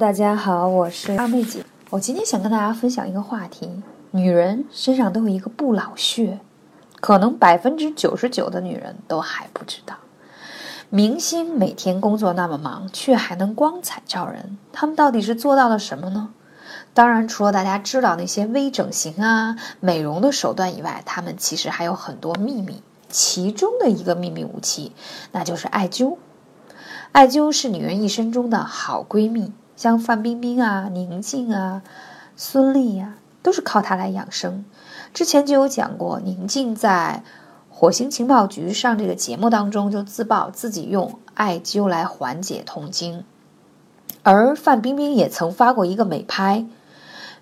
大家好，我是二妹姐。我今天想跟大家分享一个话题：女人身上都有一个不老穴，可能百分之九十九的女人都还不知道。明星每天工作那么忙，却还能光彩照人，他们到底是做到了什么呢？当然，除了大家知道那些微整形啊、美容的手段以外，他们其实还有很多秘密。其中的一个秘密武器，那就是艾灸。艾灸是女人一生中的好闺蜜。像范冰冰啊、宁静啊、孙俪呀，都是靠它来养生。之前就有讲过，宁静在火星情报局上这个节目当中就自曝自己用艾灸来缓解痛经，而范冰冰也曾发过一个美拍，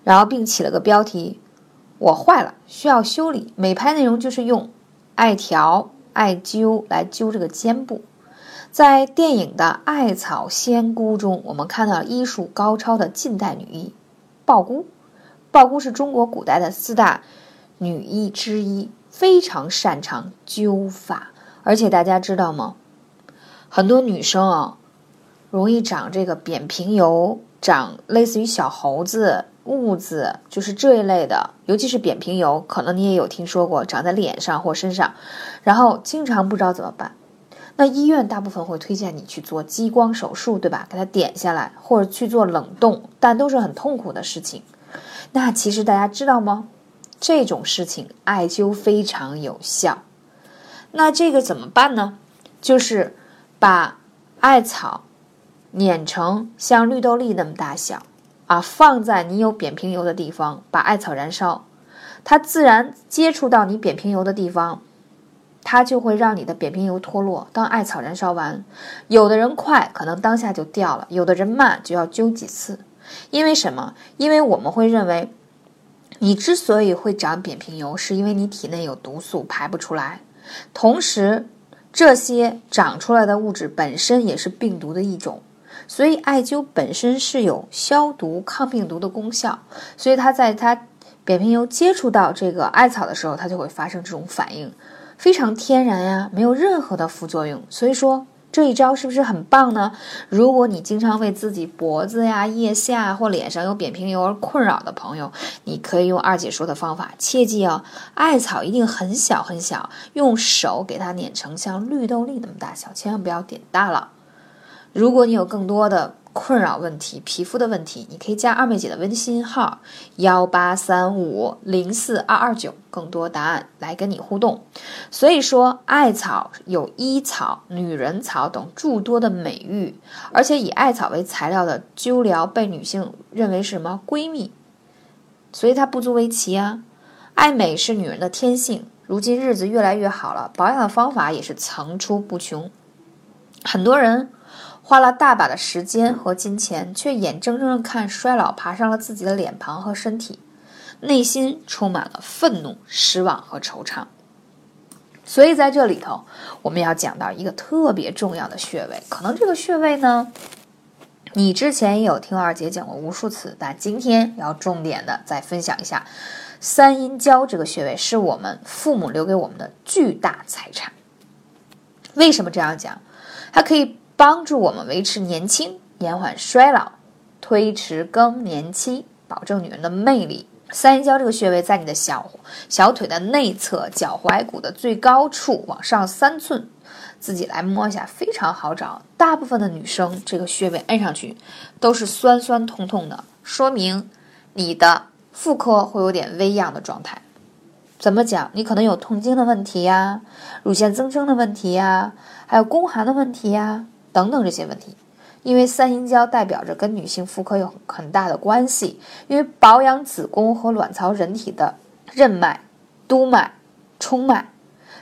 然后并起了个标题：“我坏了，需要修理。”美拍内容就是用艾条、艾灸来灸这个肩部。在电影的《艾草仙姑》中，我们看到医术高超的近代女医鲍姑。鲍姑是中国古代的四大女医之一，非常擅长灸法。而且大家知道吗？很多女生啊，容易长这个扁平疣，长类似于小猴子、痦子，就是这一类的。尤其是扁平疣，可能你也有听说过，长在脸上或身上，然后经常不知道怎么办。那医院大部分会推荐你去做激光手术，对吧？给它点下来，或者去做冷冻，但都是很痛苦的事情。那其实大家知道吗？这种事情艾灸非常有效。那这个怎么办呢？就是把艾草碾成像绿豆粒那么大小啊，放在你有扁平疣的地方，把艾草燃烧，它自然接触到你扁平疣的地方。它就会让你的扁平疣脱落。当艾草燃烧完，有的人快，可能当下就掉了；有的人慢，就要灸几次。因为什么？因为我们会认为，你之所以会长扁平疣，是因为你体内有毒素排不出来。同时，这些长出来的物质本身也是病毒的一种，所以艾灸本身是有消毒、抗病毒的功效。所以它在它扁平疣接触到这个艾草的时候，它就会发生这种反应。非常天然呀，没有任何的副作用，所以说这一招是不是很棒呢？如果你经常为自己脖子呀、腋下或脸上有扁平疣而困扰的朋友，你可以用二姐说的方法，切记哦，艾草一定很小很小，用手给它碾成像绿豆粒那么大小，千万不要点大了。如果你有更多的，困扰问题，皮肤的问题，你可以加二妹姐的微信号幺八三五零四二二九，更多答案来跟你互动。所以说，艾草有医草、女人草等诸多的美誉，而且以艾草为材料的灸疗被女性认为是什么闺蜜，所以它不足为奇啊。爱美是女人的天性，如今日子越来越好了，保养的方法也是层出不穷，很多人。花了大把的时间和金钱，却眼睁睁的看衰老爬上了自己的脸庞和身体，内心充满了愤怒、失望和惆怅。所以在这里头，我们要讲到一个特别重要的穴位。可能这个穴位呢，你之前也有听二姐讲过无数次，但今天要重点的再分享一下。三阴交这个穴位是我们父母留给我们的巨大财产。为什么这样讲？它可以。帮助我们维持年轻，延缓衰老，推迟更年期，保证女人的魅力。三阴交这个穴位在你的小小腿的内侧，脚踝骨的最高处，往上三寸，自己来摸一下，非常好找。大部分的女生这个穴位按上去都是酸酸痛痛的，说明你的妇科会有点微恙的状态。怎么讲？你可能有痛经的问题呀，乳腺增生的问题呀，还有宫寒的问题呀。等等这些问题，因为三阴交代表着跟女性妇科有很大的关系，因为保养子宫和卵巢人体的任脉、督脉、冲脉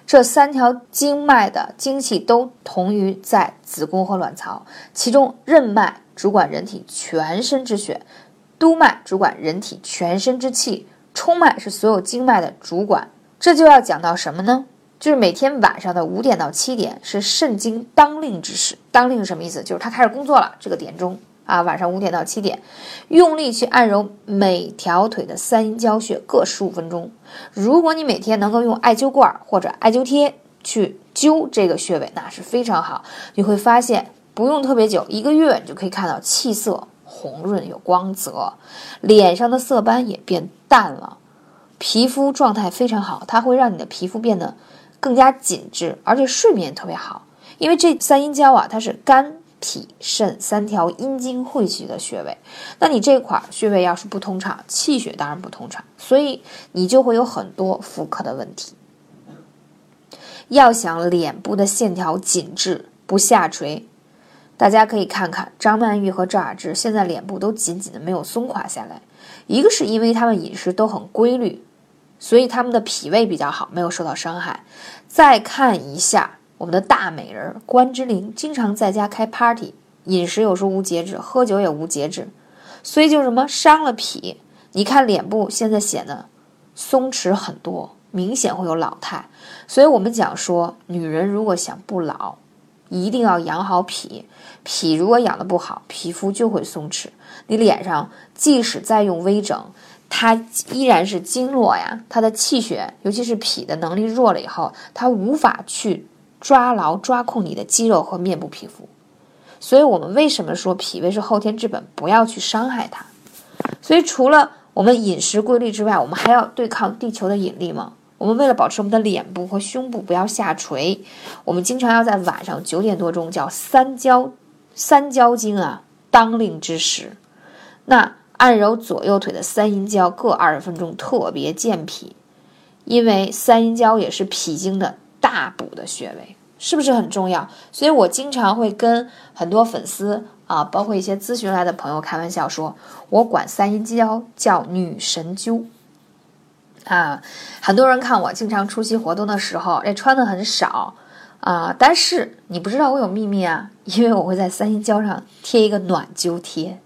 这三条经脉的精气都同于在子宫和卵巢，其中任脉主管人体全身之血，督脉主管人体全身之气，冲脉是所有经脉的主管。这就要讲到什么呢？就是每天晚上的五点到七点是肾经当令之时，当令是什么意思？就是他开始工作了，这个点钟啊，晚上五点到七点，用力去按揉每条腿的三阴交穴各十五分钟。如果你每天能够用艾灸罐或者艾灸贴去灸这个穴位，那是非常好。你会发现不用特别久，一个月你就可以看到气色红润有光泽，脸上的色斑也变淡了，皮肤状态非常好，它会让你的皮肤变得更加紧致，而且睡眠特别好。因为这三阴交啊，它是肝、脾、肾三条阴经汇集的穴位，那你这块穴位要是不通畅，气血当然不通畅，所以你就会有很多妇科的问题。要想脸部的线条紧致不下垂，大家可以看看张曼玉和赵雅芝，现在脸部都紧紧的没有松垮下来。一个是因为他们饮食都很规律，所以他们的脾胃比较好，没有受到伤害。再看一下我们的大美人关之琳，经常在家开 party，饮食有时候无节制，喝酒也无节制，所以就什么伤了脾。你看脸部现在显得松弛很多。明显会有老态，所以我们讲说，女人如果想不老，一定要养好脾。脾如果养的不好，皮肤就会松弛。你脸上即使再用微整，它依然是经络呀，它的气血，尤其是脾的能力弱了以后，它无法去抓牢抓控你的肌肉和面部皮肤。所以我们为什么说脾胃是后天之本，不要去伤害它？所以除了我们饮食规律之外，我们还要对抗地球的引力吗？我们为了保持我们的脸部和胸部不要下垂，我们经常要在晚上九点多钟叫三焦，三焦经啊当令之时，那按揉左右腿的三阴交各二十分钟，特别健脾，因为三阴交也是脾经的大补的穴位，是不是很重要？所以我经常会跟很多粉丝啊，包括一些咨询来的朋友开玩笑说，我管三阴交叫女神灸。啊，很多人看我经常出席活动的时候，这穿的很少啊。但是你不知道我有秘密啊，因为我会在三阴交上贴一个暖灸贴，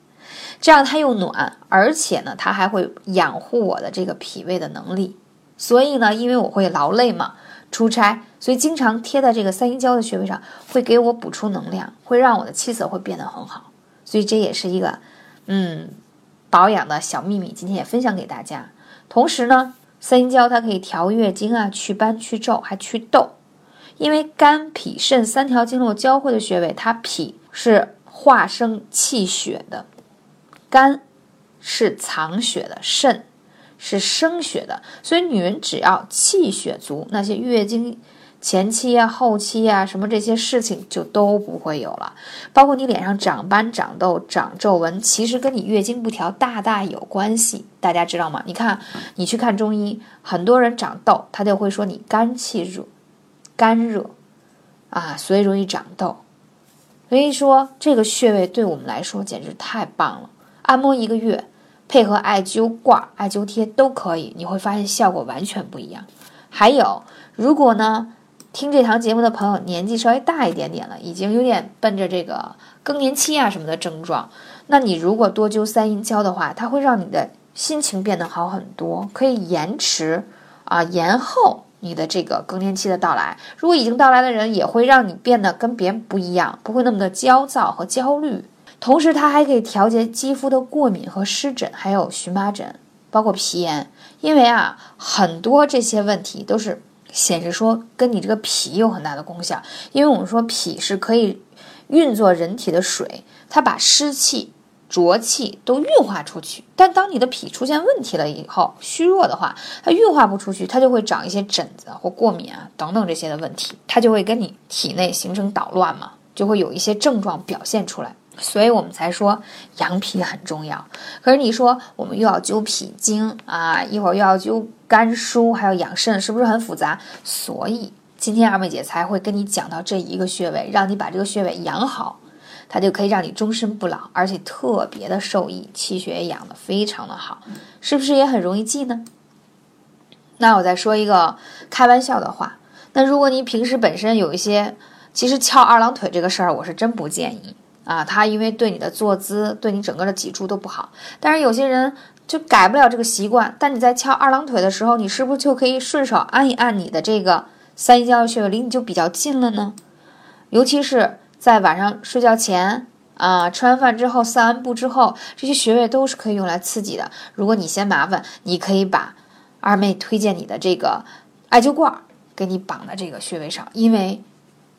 这样它又暖，而且呢，它还会养护我的这个脾胃的能力。所以呢，因为我会劳累嘛，出差，所以经常贴在这个三阴交的穴位上，会给我补充能量，会让我的气色会变得很好。所以这也是一个嗯保养的小秘密，今天也分享给大家。同时呢。三阴交它可以调月经啊，祛斑、去皱，还祛痘。因为肝、脾、肾三条经络交汇的穴位，它脾是化生气血的，肝是藏血的，肾是生血的。所以女人只要气血足，那些月经。前期呀、后期呀，什么这些事情就都不会有了。包括你脸上长斑、长痘、长皱纹，其实跟你月经不调大大有关系。大家知道吗？你看，你去看中医，很多人长痘，他就会说你肝气热，肝热啊，所以容易长痘。所以说，这个穴位对我们来说简直太棒了。按摩一个月，配合艾灸罐、艾灸贴都可以，你会发现效果完全不一样。还有，如果呢？听这堂节目的朋友年纪稍微大一点点了，已经有点奔着这个更年期啊什么的症状。那你如果多灸三阴交的话，它会让你的心情变得好很多，可以延迟啊延后你的这个更年期的到来。如果已经到来的人，也会让你变得跟别人不一样，不会那么的焦躁和焦虑。同时，它还可以调节肌肤的过敏和湿疹，还有荨麻疹，包括皮炎。因为啊，很多这些问题都是。显示说跟你这个脾有很大的功效，因为我们说脾是可以运作人体的水，它把湿气、浊气都运化出去。但当你的脾出现问题了以后，虚弱的话，它运化不出去，它就会长一些疹子或过敏啊等等这些的问题，它就会跟你体内形成捣乱嘛，就会有一些症状表现出来。所以我们才说养脾很重要。可是你说我们又要灸脾经啊，一会儿又要灸肝腧，还要养肾，是不是很复杂？所以今天二妹姐才会跟你讲到这一个穴位，让你把这个穴位养好，它就可以让你终身不老，而且特别的受益，气血也养的非常的好，是不是也很容易记呢？那我再说一个开玩笑的话，那如果你平时本身有一些，其实翘二郎腿这个事儿，我是真不建议。啊，它因为对你的坐姿，对你整个的脊柱都不好。但是有些人就改不了这个习惯。但你在翘二郎腿的时候，你是不是就可以顺手按一按你的这个三阴交穴位，离你就比较近了呢？尤其是在晚上睡觉前啊，吃完饭之后散完步之后，这些穴位都是可以用来刺激的。如果你嫌麻烦，你可以把二妹推荐你的这个艾灸罐给你绑在这个穴位上，因为。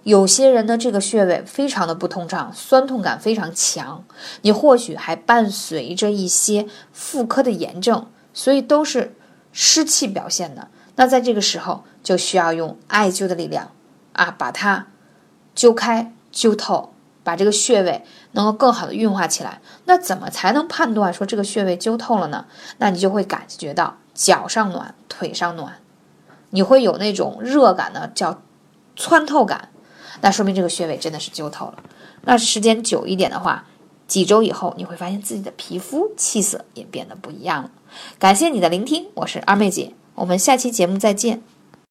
有些人的这个穴位非常的不通畅，酸痛感非常强，你或许还伴随着一些妇科的炎症，所以都是湿气表现的。那在这个时候就需要用艾灸的力量啊，把它灸开、灸透，把这个穴位能够更好的运化起来。那怎么才能判断说这个穴位灸透了呢？那你就会感觉到脚上暖、腿上暖，你会有那种热感呢，叫穿透感。那说明这个穴位真的是灸透了。那时间久一点的话，几周以后你会发现自己的皮肤气色也变得不一样了。感谢你的聆听，我是二妹姐，我们下期节目再见。